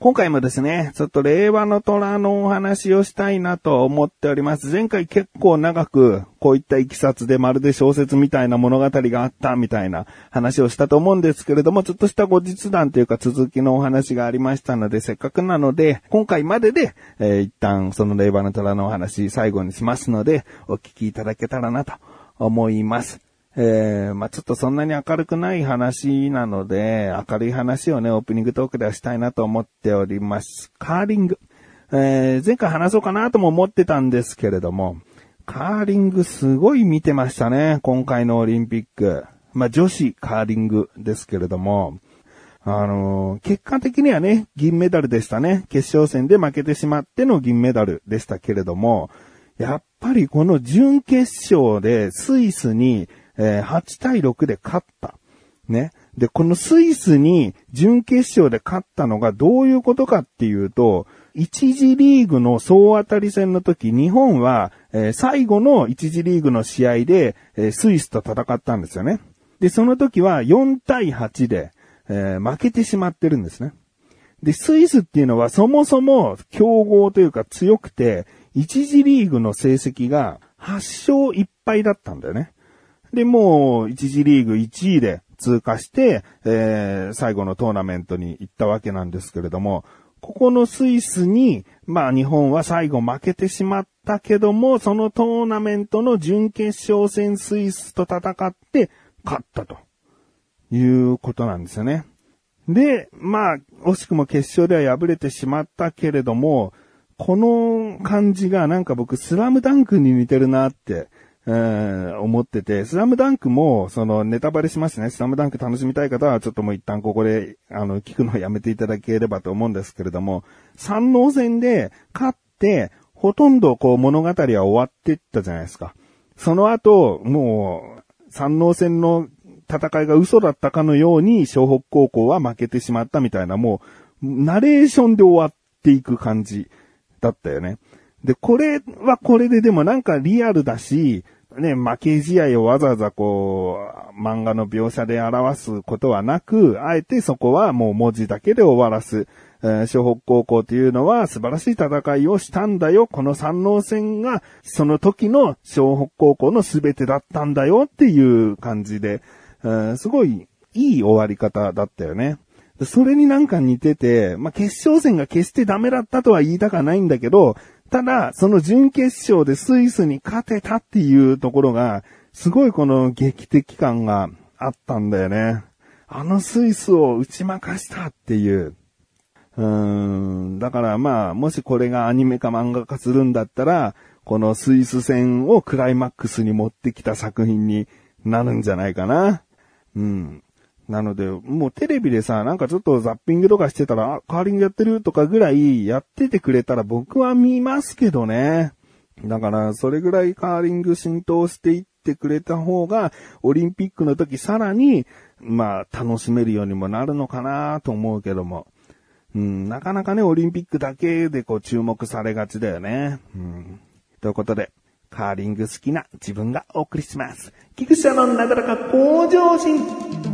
今回もですね、ちょっと令和の虎のお話をしたいなと思っております。前回結構長く、こういったいきさつでまるで小説みたいな物語があったみたいな話をしたと思うんですけれども、ちょっとした後日談というか続きのお話がありましたので、せっかくなので、今回までで、えー、一旦その令和の虎のお話最後にしますので、お聞きいただけたらなと思います。えー、まあ、ちょっとそんなに明るくない話なので、明るい話をね、オープニングトークではしたいなと思っております。カーリング。えー、前回話そうかなとも思ってたんですけれども、カーリングすごい見てましたね、今回のオリンピック。まあ、女子カーリングですけれども、あのー、結果的にはね、銀メダルでしたね。決勝戦で負けてしまっての銀メダルでしたけれども、やっぱりこの準決勝でスイスにえー、8対6で勝った。ね。で、このスイスに準決勝で勝ったのがどういうことかっていうと、一次リーグの総当たり戦の時、日本は、えー、最後の一次リーグの試合で、えー、スイスと戦ったんですよね。で、その時は4対8で、え、負けてしまってるんですね。で、スイスっていうのはそもそも強豪というか強くて、一次リーグの成績が8勝1敗だったんだよね。で、もう、一次リーグ1位で通過して、えー、最後のトーナメントに行ったわけなんですけれども、ここのスイスに、まあ日本は最後負けてしまったけども、そのトーナメントの準決勝戦スイスと戦って勝ったということなんですよね。で、まあ、惜しくも決勝では敗れてしまったけれども、この感じがなんか僕スラムダンクに似てるなってえー、思ってて、スラムダンクも、その、ネタバレしますね。スラムダンク楽しみたい方は、ちょっともう一旦ここで、あの、聞くのをやめていただければと思うんですけれども、三能戦で勝って、ほとんどこう物語は終わっていったじゃないですか。その後、もう、三能戦の戦いが嘘だったかのように、湘北高校は負けてしまったみたいな、もう、ナレーションで終わっていく感じだったよね。で、これはこれででもなんかリアルだし、ね、負け試合をわざわざこう、漫画の描写で表すことはなく、あえてそこはもう文字だけで終わらす。えー、北高校というのは素晴らしい戦いをしたんだよ。この三能戦がその時の湘北高校の全てだったんだよっていう感じで、えー、すごいいい終わり方だったよね。それになんか似てて、まあ、決勝戦が決してダメだったとは言いたかないんだけど、ただ、その準決勝でスイスに勝てたっていうところが、すごいこの劇的感があったんだよね。あのスイスを打ち負かしたっていう。うーん。だからまあ、もしこれがアニメか漫画化するんだったら、このスイス戦をクライマックスに持ってきた作品になるんじゃないかな。うん。なので、もうテレビでさ、なんかちょっとザッピングとかしてたら、あ、カーリングやってるとかぐらいやっててくれたら僕は見ますけどね。だから、それぐらいカーリング浸透していってくれた方が、オリンピックの時さらに、まあ、楽しめるようにもなるのかなと思うけども。うん、なかなかね、オリンピックだけでこう注目されがちだよね。うん。ということで、カーリング好きな自分がお送りします。菊池のなだらか向上心。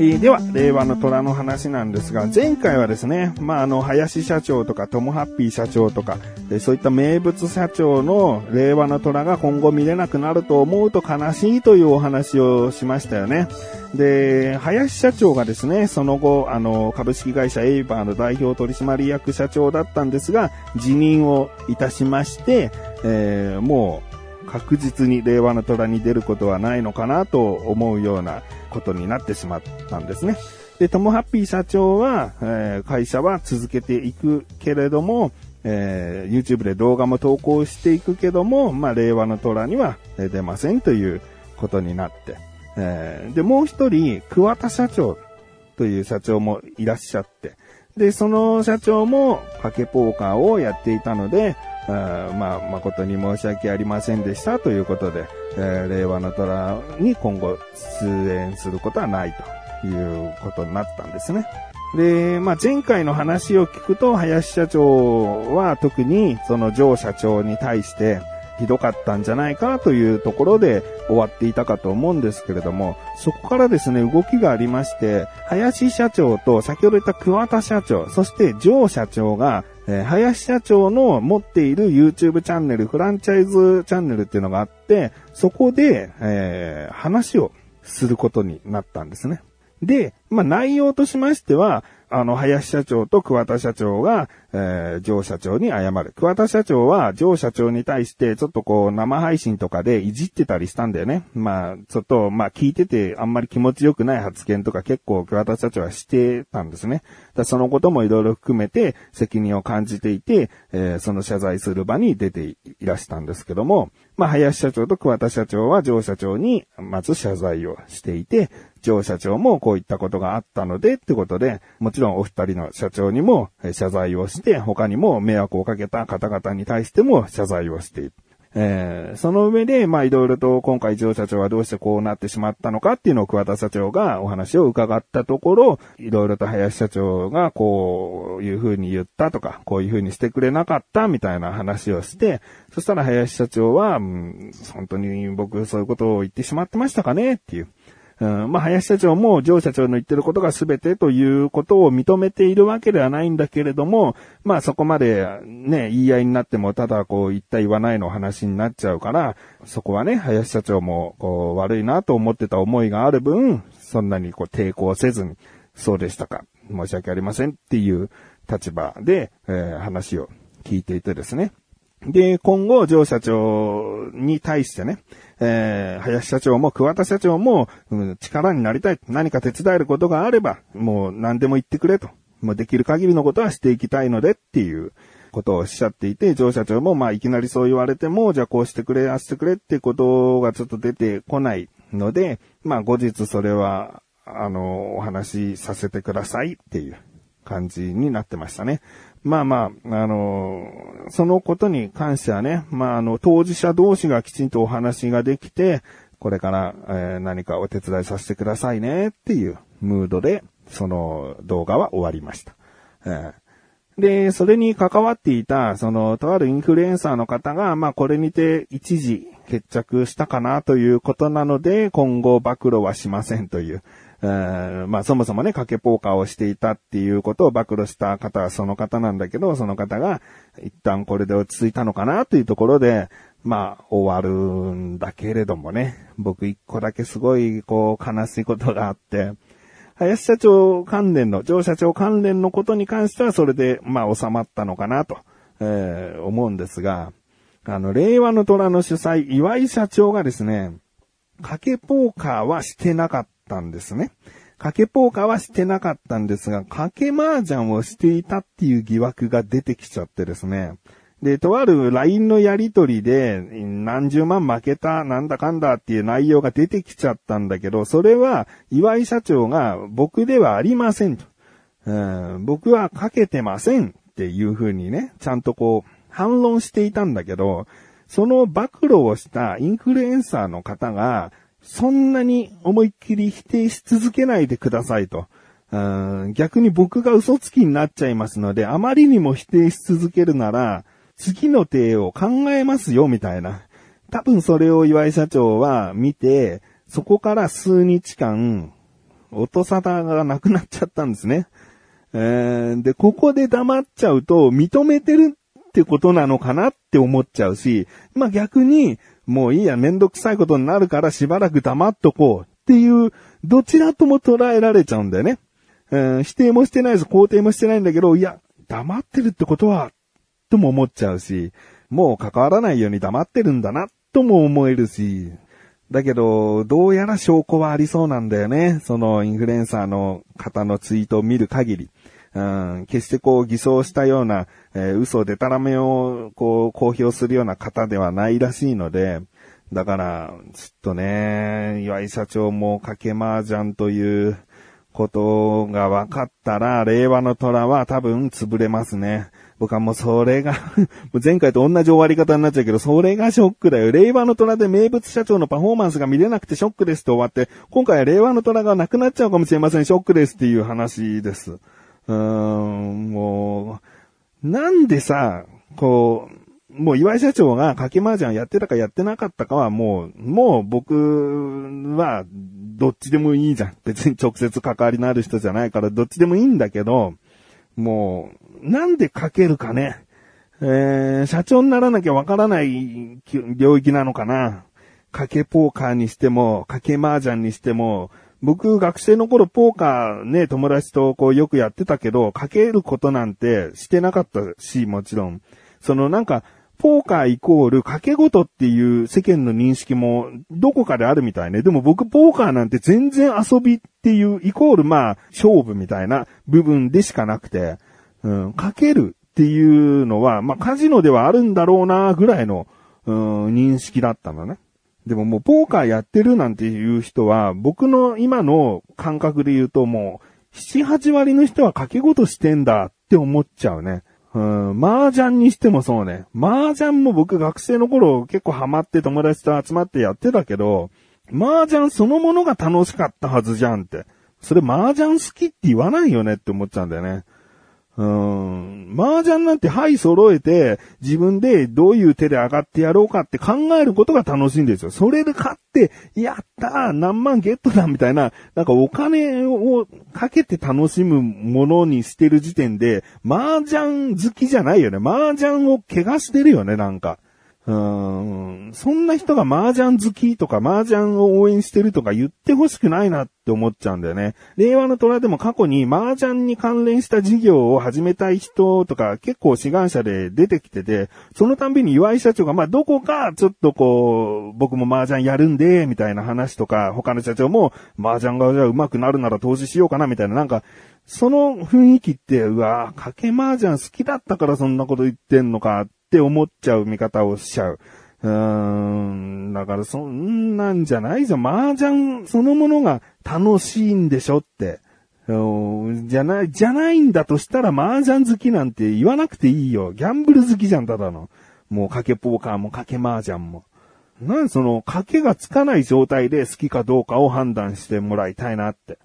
え、では、令和の虎の話なんですが、前回はですね、まあ、あの、林社長とか、トムハッピー社長とか、でそういった名物社長の令和の虎が今後見れなくなると思うと悲しいというお話をしましたよね。で、林社長がですね、その後、あの、株式会社エイバーの代表取締役社長だったんですが、辞任をいたしまして、えー、もう、確実に令和の虎に出ることはないのかなと思うようなことになってしまったんですね。で、トモハッピー社長は、えー、会社は続けていくけれども、えー、YouTube で動画も投稿していくけども、まあ、令和の虎には出ませんということになって、えー、で、もう一人、桑田社長という社長もいらっしゃって、で、その社長も賭けポーカーをやっていたので、あまあ、誠に申し訳ありませんでしたということで、えー、令和の虎に今後出演することはないということになったんですね。で、まあ、前回の話を聞くと、林社長は特にその上社長に対してひどかったんじゃないかなというところで終わっていたかと思うんですけれども、そこからですね、動きがありまして、林社長と先ほど言った桑田社長、そして上社長がえー、林社長の持っている YouTube チャンネル、フランチャイズチャンネルっていうのがあって、そこで、えー、話をすることになったんですね。で、まあ、内容としましては、あの、林社長と桑田社長が、えー、上社長に謝る。桑田社長は上社長に対して、ちょっとこう、生配信とかでいじってたりしたんだよね。まあ、ちょっと、まあ、聞いててあんまり気持ちよくない発言とか結構桑田社長はしてたんですね。だそのこともいろいろ含めて責任を感じていて、えー、その謝罪する場に出ていらしたんですけども、まあ、林社長と桑田社長は上社長にまず謝罪をしていて、上社長もこういったことがあったのでってことで、もちろんお二人の社長にも謝罪をして、他にも迷惑をかけた方々に対しても謝罪をしている。えー、その上で、まあいろいろと今回上社長はどうしてこうなってしまったのかっていうのを桑田社長がお話を伺ったところ、いろいろと林社長がこういう風に言ったとか、こういう風にしてくれなかったみたいな話をして、そしたら林社長は、うん、本当に僕そういうことを言ってしまってましたかねっていう。うん、まあ、林社長も上社長の言ってることが全てということを認めているわけではないんだけれども、まあ、そこまでね、言い合いになっても、ただこう言った言わないの話になっちゃうから、そこはね、林社長もこう悪いなと思ってた思いがある分、そんなにこう抵抗せずに、そうでしたか、申し訳ありませんっていう立場で、えー、話を聞いていてですね。で、今後、上社長に対してね、えー、林社長も桑田社長も、うん、力になりたい。何か手伝えることがあれば、もう何でも言ってくれと。もうできる限りのことはしていきたいのでっていうことをおっしゃっていて、上社長もまあいきなりそう言われても、じゃあこうしてくれ、あしてくれってことがちょっと出てこないので、まあ後日それは、あの、お話しさせてくださいっていう感じになってましたね。まあまあ、あの、そのことに関してはね、まああの、当事者同士がきちんとお話ができて、これから、えー、何かお手伝いさせてくださいねっていうムードで、その動画は終わりました。えー、で、それに関わっていた、その、とあるインフルエンサーの方が、まあこれにて一時決着したかなということなので、今後暴露はしませんという、えまあそもそもね、賭けポーカーをしていたっていうことを暴露した方はその方なんだけど、その方が一旦これで落ち着いたのかなというところで、まあ終わるんだけれどもね、僕一個だけすごいこう悲しいことがあって、林社長関連の、上社長関連のことに関してはそれでまあ収まったのかなと、えー、思うんですが、あの、令和の虎の主催、岩井社長がですね、賭けポーカーはしてなかったんですね。賭けポーカーはしてなかったんですが、賭け麻雀をしていたっていう疑惑が出てきちゃってですね。で、とある LINE のやりとりで、何十万負けた、なんだかんだっていう内容が出てきちゃったんだけど、それは、岩井社長が僕ではありませんと。うん、僕はかけてませんっていう風にね、ちゃんとこう、反論していたんだけど、その暴露をしたインフルエンサーの方が、そんなに思いっきり否定し続けないでくださいと。逆に僕が嘘つきになっちゃいますので、あまりにも否定し続けるなら、次の手を考えますよ、みたいな。多分それを岩井社長は見て、そこから数日間、音沙汰がなくなっちゃったんですね。えー、で、ここで黙っちゃうと、認めてるってことなのかなって思っちゃうし、まあ逆に、もういいや、めんどくさいことになるからしばらく黙っとこうっていう、どちらとも捉えられちゃうんだよね。えー、否定もしてないし、肯定もしてないんだけど、いや、黙ってるってことは、とも思っちゃうし、もう関わらないように黙ってるんだな、とも思えるし、だけど、どうやら証拠はありそうなんだよね。そのインフルエンサーの方のツイートを見る限り。うん、決してこう偽装したような、えー、嘘でたらめをこう公表するような方ではないらしいので、だから、ちょっとね、岩井社長も賭け麻雀ということが分かったら、令和の虎は多分潰れますね。僕はもうそれが 前回と同じ終わり方になっちゃうけど、それがショックだよ。令和の虎で名物社長のパフォーマンスが見れなくてショックですと終わって、今回は令和の虎がなくなっちゃうかもしれません。ショックですっていう話です。うーん、もう、なんでさ、こう、もう岩井社長が賭け麻雀やってたかやってなかったかはもう、もう僕はどっちでもいいじゃん。別に直接関わりのある人じゃないからどっちでもいいんだけど、もう、なんでかけるかね。えー、社長にならなきゃわからない領域なのかな。賭けポーカーにしても、賭け麻雀にしても、僕学生の頃ポーカーね、友達とこうよくやってたけど、かけることなんてしてなかったし、もちろん。そのなんか、ポーカーイコール掛け事っていう世間の認識もどこかであるみたいね。でも僕ポーカーなんて全然遊びっていうイコールまあ勝負みたいな部分でしかなくて、うん、かけるっていうのはまあカジノではあるんだろうなぐらいの、うん、認識だったのね。でももうポーカーやってるなんていう人は僕の今の感覚で言うともう7、8割の人は掛け事してんだって思っちゃうね。うん、麻雀にしてもそうね。麻雀も僕学生の頃結構ハマって友達と集まってやってたけど、麻雀そのものが楽しかったはずじゃんって。それ麻雀好きって言わないよねって思っちゃうんだよね。うん。麻雀なんてはい揃えて、自分でどういう手で上がってやろうかって考えることが楽しいんですよ。それで勝って、やった何万ゲットだみたいな、なんかお金をかけて楽しむものにしてる時点で、麻雀好きじゃないよね。麻雀を怪我してるよね、なんか。うん、そんな人が麻雀好きとか麻雀を応援してるとか言ってほしくないなって思っちゃうんだよね。令和の虎でも過去に麻雀に関連した事業を始めたい人とか結構志願者で出てきてて、そのたんびに岩井社長がまあどこかちょっとこう、僕も麻雀やるんで、みたいな話とか、他の社長も麻雀がじゃあ上手くなるなら投資しようかなみたいななんか、その雰囲気って、うわ賭け麻雀好きだったからそんなこと言ってんのかって思っちゃう見方をしちゃう。うーん、だからそんなんじゃないじゃん。麻雀そのものが楽しいんでしょって。じゃない、じゃないんだとしたら麻雀好きなんて言わなくていいよ。ギャンブル好きじゃん、ただの。もう賭けポーカーも賭け麻雀も。なんその賭けがつかない状態で好きかどうかを判断してもらいたいなって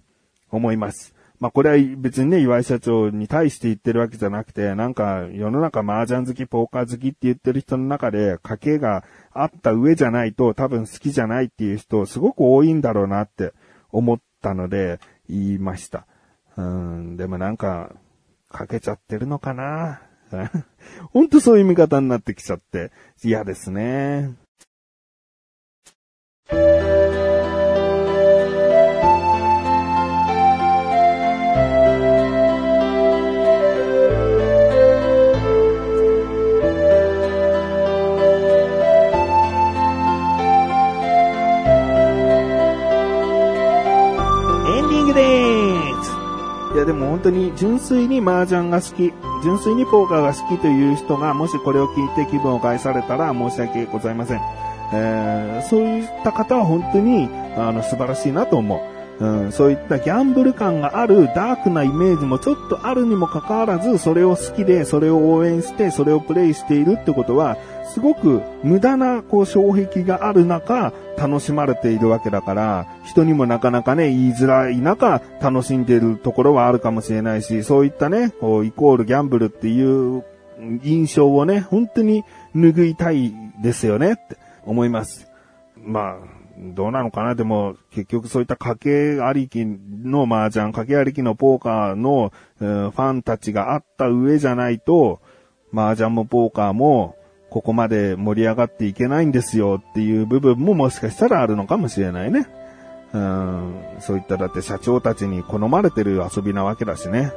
思います。まあこれは別にね、岩井社長に対して言ってるわけじゃなくて、なんか世の中麻雀好き、ポーカー好きって言ってる人の中で、家計があった上じゃないと多分好きじゃないっていう人すごく多いんだろうなって思ったので言いました。うん、でもなんか、かけちゃってるのかな？ほんとそういう見方になってきちゃって嫌ですね。純粋に麻雀が好き、純粋にポーカーが好きという人がもしこれを聞いて気分を害されたら申し訳ございません。えー、そういった方は本当にあの素晴らしいなと思う。うん、そういったギャンブル感があるダークなイメージもちょっとあるにもかかわらず、それを好きで、それを応援して、それをプレイしているってことは、すごく無駄な、こう、障壁がある中、楽しまれているわけだから、人にもなかなかね、言いづらい中、楽しんでいるところはあるかもしれないし、そういったね、こう、イコールギャンブルっていう印象をね、本当に拭いたいですよねって思います。まあ、どうなのかな？でも、結局そういった賭けありきの麻雀、賭けありきのポーカーの、ファンたちがあった上じゃないと、麻雀もポーカーも、ここまで盛り上がっていけないんですよっていう部分ももしかしたらあるのかもしれないね。うん、そういっただって社長たちに好まれてる遊びなわけだしね。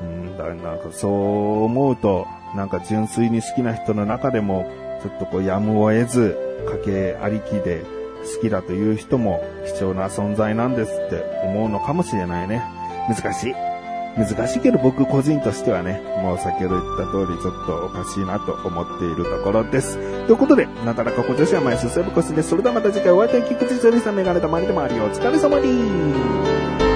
うん、だなんかそう思うと、なんか純粋に好きな人の中でも、ちょっとこうやむを得ず、家計ありきで好きだという人も貴重な存在なんですって思うのかもしれないね。難しい。難しいけど僕個人としてはね、もう先ほど言った通りちょっとおかしいなと思っているところです。ということで、なだらか小女子は前進むコスです。それではまた次回お会いいたい菊池処理さんメガネたまりでもありお疲れ様に